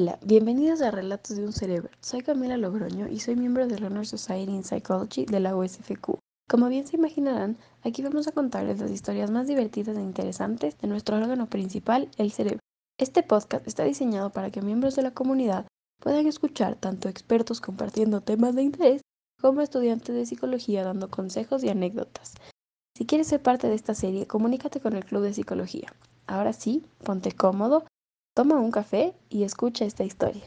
Hola, bienvenidos a Relatos de un Cerebro. Soy Camila Logroño y soy miembro de la Honor Society in Psychology de la USFQ. Como bien se imaginarán, aquí vamos a contarles las historias más divertidas e interesantes de nuestro órgano principal, el cerebro. Este podcast está diseñado para que miembros de la comunidad puedan escuchar tanto expertos compartiendo temas de interés como estudiantes de psicología dando consejos y anécdotas. Si quieres ser parte de esta serie, comunícate con el Club de Psicología. Ahora sí, ponte cómodo Toma un café y escucha esta historia.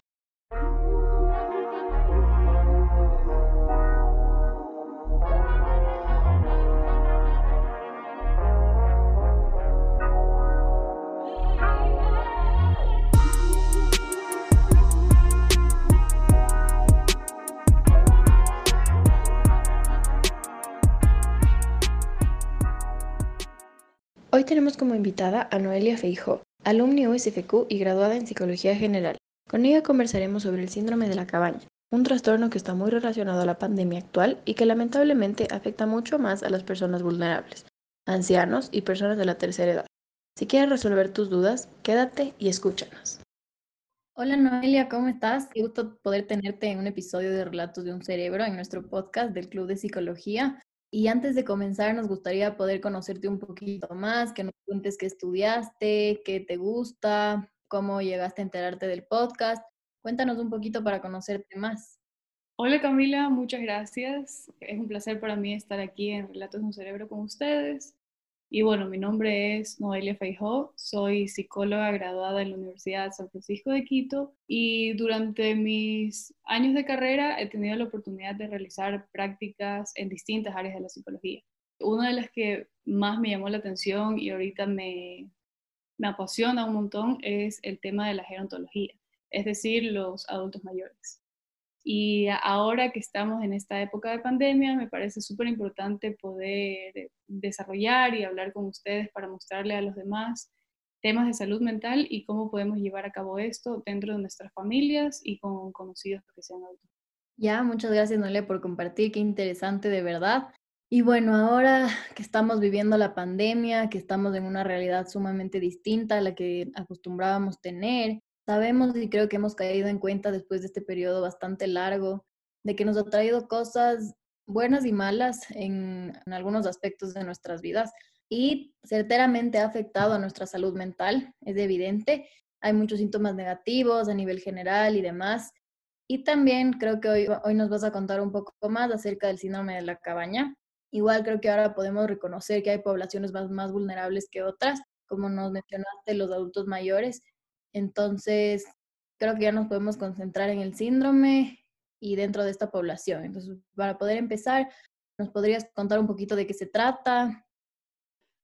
Hoy tenemos como invitada a Noelia Feijo, alumni USFQ y graduada en Psicología General. Con ella conversaremos sobre el síndrome de la cabaña, un trastorno que está muy relacionado a la pandemia actual y que lamentablemente afecta mucho más a las personas vulnerables, ancianos y personas de la tercera edad. Si quieres resolver tus dudas, quédate y escúchanos. Hola Noelia, ¿cómo estás? Qué gusto poder tenerte en un episodio de Relatos de un Cerebro en nuestro podcast del Club de Psicología. Y antes de comenzar, nos gustaría poder conocerte un poquito más, que nos cuentes qué estudiaste, qué te gusta, cómo llegaste a enterarte del podcast. Cuéntanos un poquito para conocerte más. Hola Camila, muchas gracias. Es un placer para mí estar aquí en Relatos de un Cerebro con ustedes. Y bueno, mi nombre es Noelia Feijó, soy psicóloga graduada en la Universidad San Francisco de Quito y durante mis años de carrera he tenido la oportunidad de realizar prácticas en distintas áreas de la psicología. Una de las que más me llamó la atención y ahorita me, me apasiona un montón es el tema de la gerontología, es decir, los adultos mayores. Y ahora que estamos en esta época de pandemia, me parece súper importante poder desarrollar y hablar con ustedes para mostrarle a los demás temas de salud mental y cómo podemos llevar a cabo esto dentro de nuestras familias y con conocidos que sean adultos. Ya, muchas gracias Nole por compartir, qué interesante de verdad. Y bueno, ahora que estamos viviendo la pandemia, que estamos en una realidad sumamente distinta a la que acostumbrábamos tener, Sabemos y creo que hemos caído en cuenta después de este periodo bastante largo de que nos ha traído cosas buenas y malas en, algunos aspectos de nuestras vidas y certeramente ha afectado a nuestra salud mental, es evidente. Hay muchos síntomas negativos a nivel general y demás. Y también creo que hoy, hoy nos vas a contar un poco más acerca del síndrome de la cabaña. Igual creo que ahora podemos reconocer que hay poblaciones más, más vulnerables que otras, como nos mencionaste, los adultos mayores, entonces, creo que ya nos podemos concentrar en el síndrome y dentro de esta población. Entonces, para poder empezar, ¿nos podrías contar un poquito de qué se trata?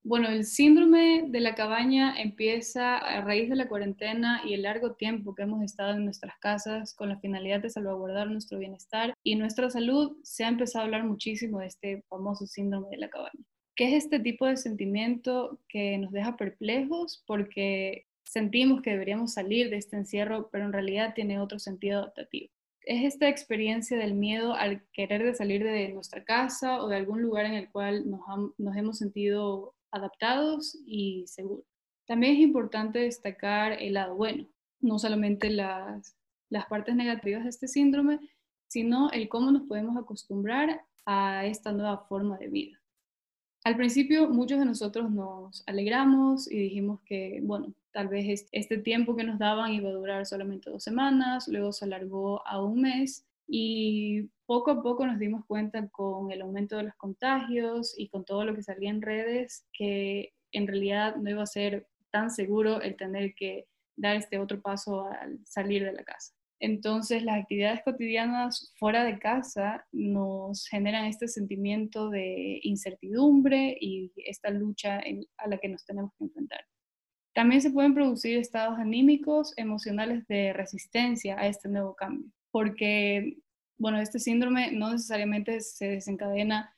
Bueno, el síndrome de la cabaña empieza a raíz de la cuarentena y el largo tiempo que hemos estado en nuestras casas con la finalidad de salvaguardar nuestro bienestar y nuestra salud. Se ha empezado a hablar muchísimo de este famoso síndrome de la cabaña. ¿Qué es este tipo de sentimiento que nos deja perplejos? Porque sentimos que deberíamos salir de este encierro, pero en realidad tiene otro sentido adaptativo. Es esta experiencia del miedo al querer de salir de nuestra casa o de algún lugar en el cual nos, hemos sentido adaptados y seguros. También es importante destacar el lado bueno, no solamente las, las partes negativas de este síndrome, sino el cómo nos podemos acostumbrar a esta nueva forma de vida. Al principio muchos de nosotros nos alegramos y dijimos que, bueno, tal vez este tiempo que nos daban iba a durar solamente dos semanas, luego se alargó a un mes y poco a poco nos dimos cuenta con el aumento de los contagios y con todo lo que salía en redes que en realidad no iba a ser tan seguro el tener que dar este otro paso al salir de la casa. Entonces las actividades cotidianas fuera de casa nos generan este sentimiento de incertidumbre y esta lucha a la que nos tenemos que enfrentar. También se pueden producir estados anímicos, emocionales de resistencia a este nuevo cambio, porque, bueno, este síndrome no necesariamente se desencadena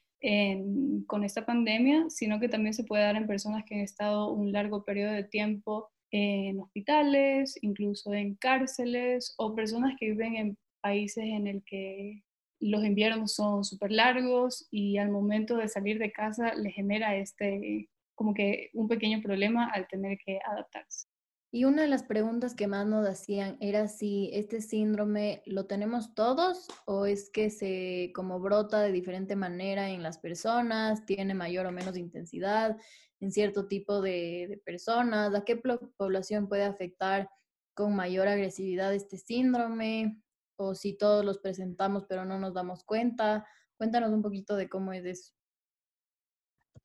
con esta pandemia, sino que también se puede dar en personas que han estado un largo periodo de tiempo en hospitales, incluso en cárceles, o personas que viven en países en el que los inviernos son súper largos y al momento de salir de casa les genera este como que un pequeño problema al tener que adaptarse. Y una de las preguntas que más nos hacían era si este síndrome lo tenemos todos o es que se como brota de diferente manera en las personas, tiene mayor o menos intensidad en cierto tipo de, personas, a qué población puede afectar con mayor agresividad este síndrome o si todos los presentamos pero no nos damos cuenta. Cuéntanos un poquito de cómo es eso.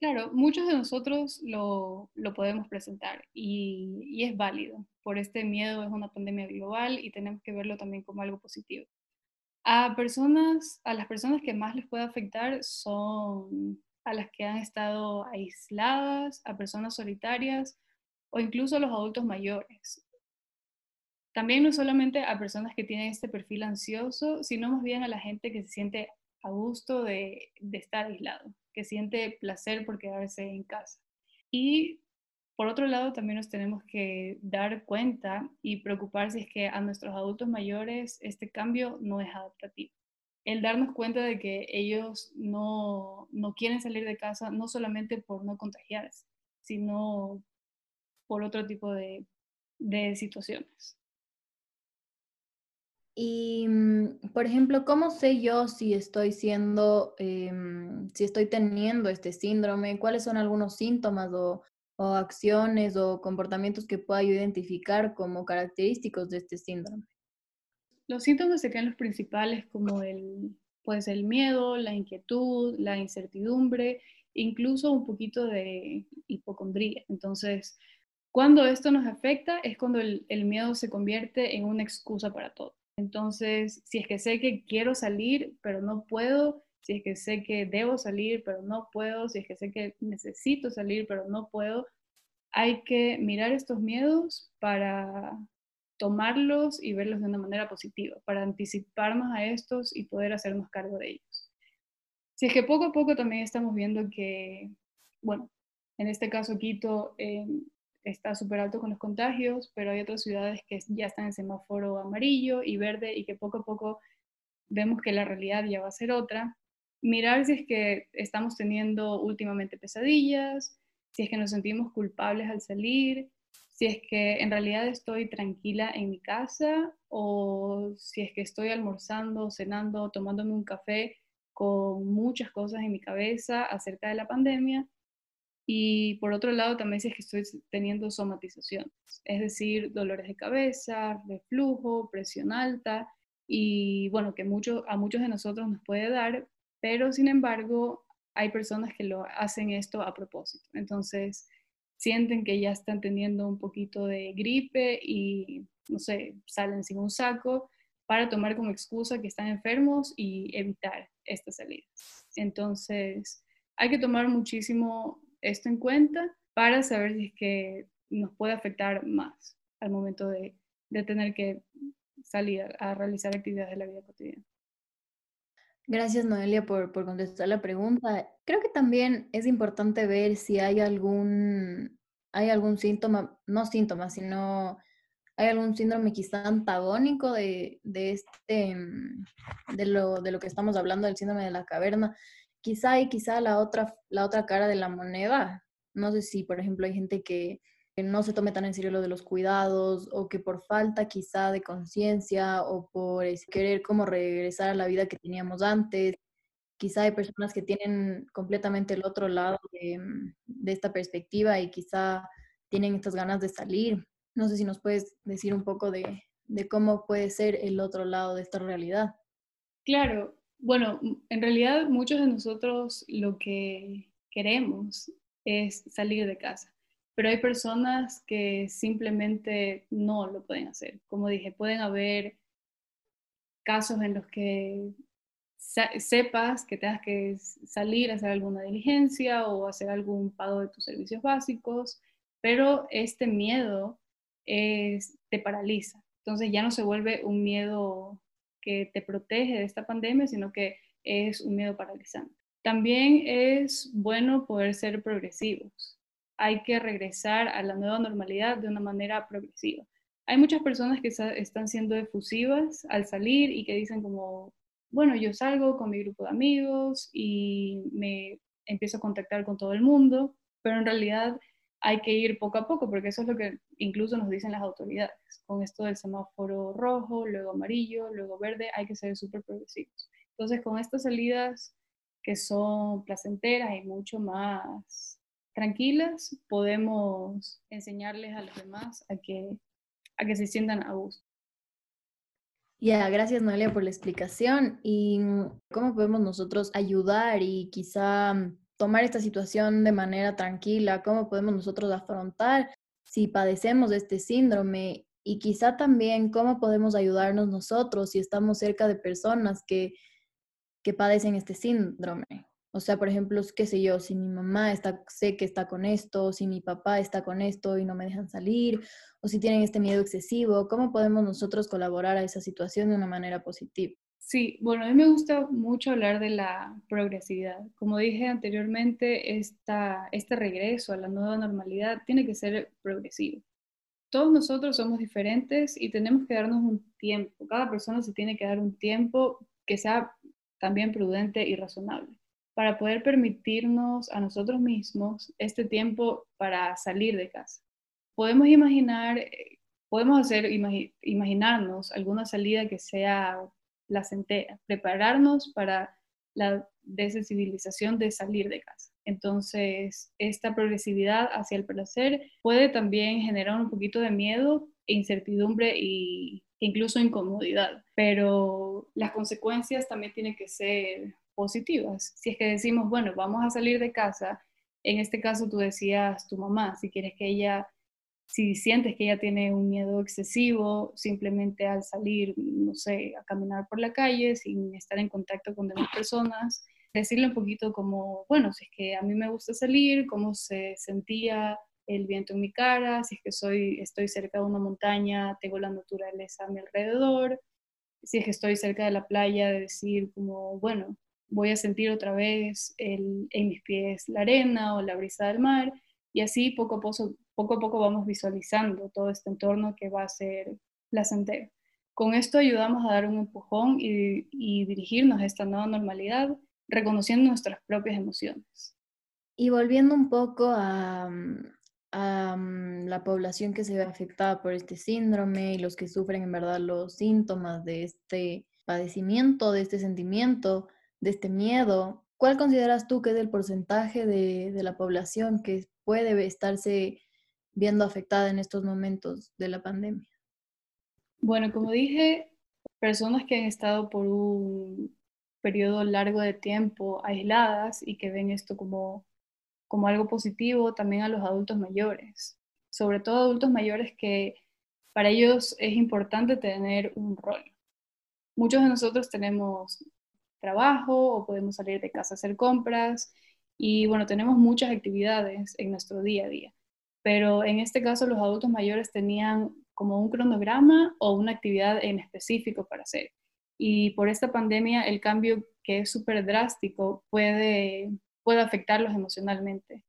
Claro, muchos de nosotros lo, podemos presentar y, y, es válido. Por este miedo es una pandemia global y tenemos que verlo también como algo positivo. A personas, a las personas que más les puede afectar son a las que han estado aisladas, a personas solitarias o incluso a los adultos mayores. También no solamente a personas que tienen este perfil ansioso, sino más bien a la gente que se siente a gusto de, estar aislado que siente placer por quedarse en casa. Y por otro lado, también nos tenemos que dar cuenta y preocupar si es que a nuestros adultos mayores este cambio no es adaptativo. El darnos cuenta de que ellos no, no quieren salir de casa no solamente por no contagiarse, sino por otro tipo de, de situaciones. Y, mm, por ejemplo, ¿cómo sé yo si estoy siendo, em, si estoy teniendo este síndrome? ¿Cuáles son algunos síntomas o, o acciones o comportamientos que pueda yo identificar como característicos de este síndrome? Los síntomas se quedan los principales como el, pues el miedo, la inquietud, la incertidumbre, incluso un poquito de hipocondría. Entonces, cuando esto nos afecta es cuando el miedo se convierte en una excusa para todo. Entonces, si es que sé que quiero salir, pero no puedo, si es que sé que debo salir, pero no puedo, si es que sé que necesito salir, pero no puedo, hay que mirar estos miedos para tomarlos y verlos de una manera positiva, para anticiparnos a estos y poder hacernos cargo de ellos. Si es que poco a poco también estamos viendo que, bueno, en este caso Quito, em, está súper alto con los contagios, pero hay otras ciudades que ya están en semáforo amarillo y verde y que poco a poco vemos que la realidad ya va a ser otra. Mirar si es que estamos teniendo últimamente pesadillas, si es que nos sentimos culpables al salir, si es que en realidad estoy tranquila en mi casa o si es que estoy almorzando, cenando, tomándome un café con muchas cosas en mi cabeza acerca de la pandemia y por otro lado, también si es que estoy teniendo somatizaciones, es decir, dolores de cabeza, reflujo, presión alta, y bueno, que mucho, a muchos de nosotros nos puede dar, pero sin embargo, hay personas que lo hacen esto a propósito. Entonces, sienten que ya están teniendo un poquito de gripe y, no sé, salen sin un saco para tomar como excusa que están enfermos y evitar esta salida. Entonces, hay que tomar muchísimo esto en cuenta para saber si es que nos puede afectar más al momento de, tener que salir a, realizar actividades de la vida cotidiana. Gracias, Noelia, por, por, contestar la pregunta. Creo que también es importante ver si hay algún, hay algún síntoma, no síntoma, sino hay algún síndrome quizá antagónico de, de este, de lo, de lo que estamos hablando, del síndrome de la caverna, quizá hay quizá la otra, la otra cara de la moneda. No sé si, por ejemplo, hay gente que, no se tome tan en serio lo de los cuidados o que por falta quizá de conciencia o por querer como regresar a la vida que teníamos antes. Quizá hay personas que tienen completamente el otro lado de, de esta perspectiva y quizá tienen estas ganas de salir. No sé si nos puedes decir un poco de cómo puede ser el otro lado de esta realidad. Claro, bueno, en realidad muchos de nosotros lo que queremos es salir de casa, pero hay personas que simplemente no lo pueden hacer. Como dije, pueden haber casos en los que sepas que tengas que salir a hacer alguna diligencia o hacer algún pago de tus servicios básicos, pero este miedo te paraliza. Entonces ya no se vuelve un miedo que te protege de esta pandemia, sino que es un miedo paralizante. También es bueno poder ser progresivos. Hay que regresar a la nueva normalidad de una manera progresiva. Hay muchas personas que están siendo efusivas al salir y que dicen como, bueno, yo salgo con mi grupo de amigos y me empiezo a contactar con todo el mundo, pero en realidad hay que ir poco a poco, porque eso es lo que incluso nos dicen las autoridades. Con esto del semáforo rojo, luego amarillo, luego verde, hay que ser súper progresivos. Entonces, con estas salidas que son placenteras y mucho más tranquilas, podemos enseñarles a los demás a que, a que se sientan a gusto. Ya, gracias Noelia por la explicación. ¿Y cómo podemos nosotros ayudar y quizá tomar esta situación de manera tranquila? ¿Cómo podemos nosotros afrontar si padecemos de este síndrome? Y quizá también cómo podemos ayudarnos nosotros si estamos cerca de personas que, que padecen este síndrome. O sea, por ejemplo, qué sé yo, si mi mamá está, sé que está con esto, si mi papá está con esto y no me dejan salir, o si tienen este miedo excesivo, ¿cómo podemos nosotros colaborar a esa situación de una manera positiva? Sí, bueno, a mí me gusta mucho hablar de la progresividad. Como dije anteriormente, esta, este regreso a la nueva normalidad tiene que ser progresivo. Todos nosotros somos diferentes y tenemos que darnos un tiempo. Cada persona se tiene que dar un tiempo que sea también prudente y razonable para poder permitirnos a nosotros mismos este tiempo para salir de casa. Podemos imaginar, eh, podemos hacer, imaginarnos alguna salida que sea placentera, prepararnos para la desensibilización de salir de casa. Entonces, esta progresividad hacia el placer puede también generar un poquito de miedo, e incertidumbre e incluso incomodidad, pero las consecuencias también tienen que ser positivas. Si es que decimos, bueno, vamos a salir de casa, en este caso tú decías tu mamá, si quieres que ella, si sientes que ella tiene un miedo excesivo, simplemente al salir, no sé, a caminar por la calle sin estar en contacto con demás personas, decirle un poquito como, bueno, si es que a mí me gusta salir, cómo se sentía el viento en mi cara, si es que soy, estoy cerca de una montaña, tengo la naturaleza a mi alrededor, si es que estoy cerca de la playa, decir como, bueno, voy a sentir otra vez en mis pies la arena o la brisa del mar y así poco a poco, poco a poco vamos visualizando todo este entorno que va a ser placentero. Con esto ayudamos a dar un empujón y, dirigirnos a esta nueva normalidad, reconociendo nuestras propias emociones. Y volviendo un poco a, a mm, la población que se ve afectada por este síndrome y los que sufren en verdad los síntomas de este padecimiento, de este sentimiento, de este miedo, ¿cuál consideras tú que es el porcentaje de, de la población que puede estarse viendo afectada en estos momentos de la pandemia? Bueno, como dije, personas que han estado por un periodo largo de tiempo aisladas y que ven esto como, como algo positivo, también a los adultos mayores, sobre todo adultos mayores que para ellos es importante tener un rol. Muchos de nosotros tenemos trabajo o podemos salir de casa a hacer compras y bueno, tenemos muchas actividades en nuestro día a día. Pero en este caso los adultos mayores tenían como un cronograma o una actividad en específico para hacer. Y por esta pandemia el cambio que es súper drástico puede, puede afectarlos emocionalmente.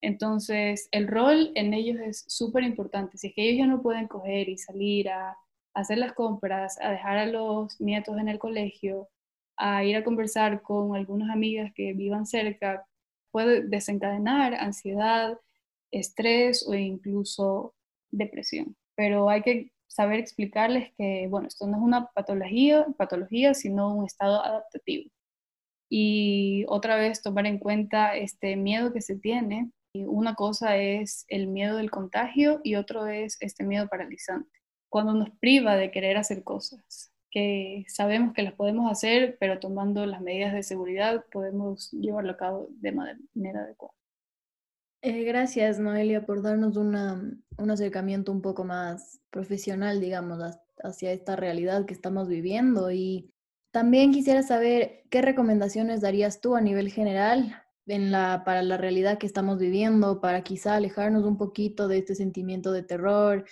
Entonces, el rol en ellos es súper importante. Si es que ellos ya no pueden coger y salir a hacer las compras, a dejar a los nietos en el colegio, a ir a conversar con algunas amigas que vivan cerca, puede desencadenar ansiedad, estrés o incluso depresión. Pero hay que saber explicarles que, bueno, esto no es una patología, patología sino un estado adaptativo. Y otra vez tomar en cuenta este miedo que se tiene. Una cosa es el miedo del contagio y otro es este miedo paralizante, cuando nos priva de querer hacer cosas que sabemos que las podemos hacer, pero tomando las medidas de seguridad podemos llevarlo a cabo de manera adecuada. Eh, gracias, Noelia, por darnos una, un acercamiento un poco más profesional, digamos, hacia esta realidad que estamos viviendo. Y también quisiera saber qué recomendaciones darías tú a nivel general en la, para la realidad que estamos viviendo, para quizá alejarnos un poquito de este sentimiento de terror,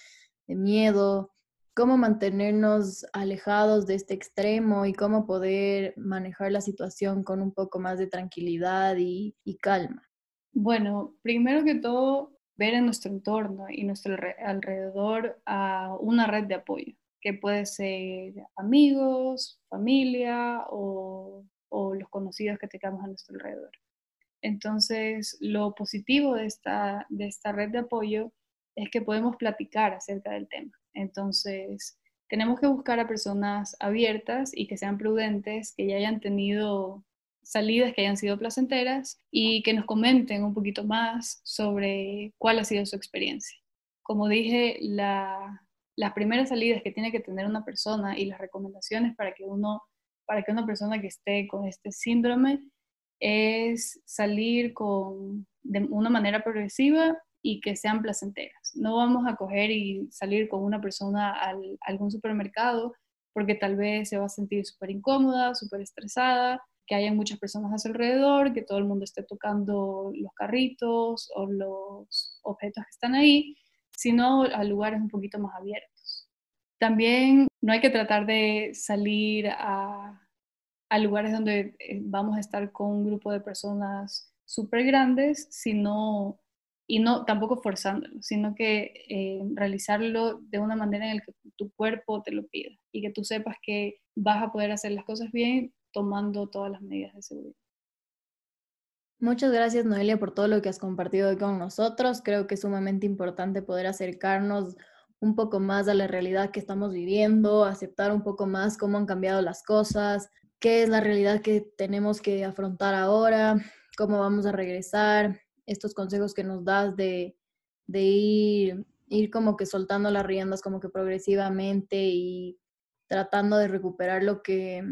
de miedo, cómo mantenernos alejados de este extremo y cómo poder manejar la situación con un poco más de tranquilidad y, calma? Bueno, primero que todo, ver en nuestro entorno y nuestro alrededor a una red de apoyo, que puede ser amigos, familia o, o los conocidos que tengamos a nuestro alrededor. Entonces, lo positivo de esta, de esta red de apoyo es que podemos platicar acerca del tema. Entonces, tenemos que buscar a personas abiertas y que sean prudentes, que ya hayan tenido salidas que hayan sido placenteras y que nos comenten un poquito más sobre cuál ha sido su experiencia. Como dije, las primeras salidas que tiene que tener una persona y las recomendaciones para que uno para que una persona que esté con este síndrome es salir con, de una manera progresiva y que sean placenteras. No vamos a coger y salir con una persona a algún supermercado porque tal vez se va a sentir súper incómoda, súper estresada, que haya muchas personas a su alrededor, que todo el mundo esté tocando los carritos o los objetos que están ahí, sino a lugares un poquito más abiertos. También no hay que tratar de salir a, lugares donde eh, vamos a estar con un grupo de personas súper grandes, sino, y no tampoco forzándolo, sino que eh, realizarlo de una manera en la que tu cuerpo te lo pida y que tú sepas que vas a poder hacer las cosas bien tomando todas las medidas de seguridad. Muchas gracias, Noelia, por todo lo que has compartido hoy con nosotros. Creo que es sumamente importante poder acercarnos un poco más a la realidad que estamos viviendo, aceptar un poco más cómo han cambiado las cosas, qué es la realidad que tenemos que afrontar ahora, cómo vamos a regresar, estos consejos que nos das de, de ir, ir como que soltando las riendas como que progresivamente y tratando de recuperar lo que,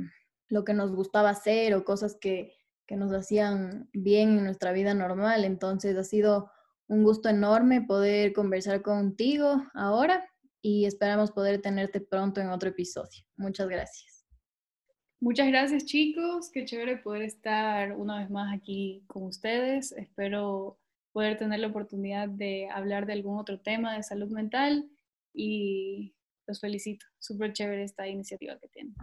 lo que nos gustaba hacer o cosas que, que nos hacían bien en nuestra vida normal. Entonces ha sido un gusto enorme poder conversar contigo ahora y esperamos poder tenerte pronto en otro episodio. Muchas gracias. Muchas gracias chicos, qué chévere poder estar una vez más aquí con ustedes. Espero poder tener la oportunidad de hablar de algún otro tema de salud mental y los felicito. Súper chévere esta iniciativa que tienen.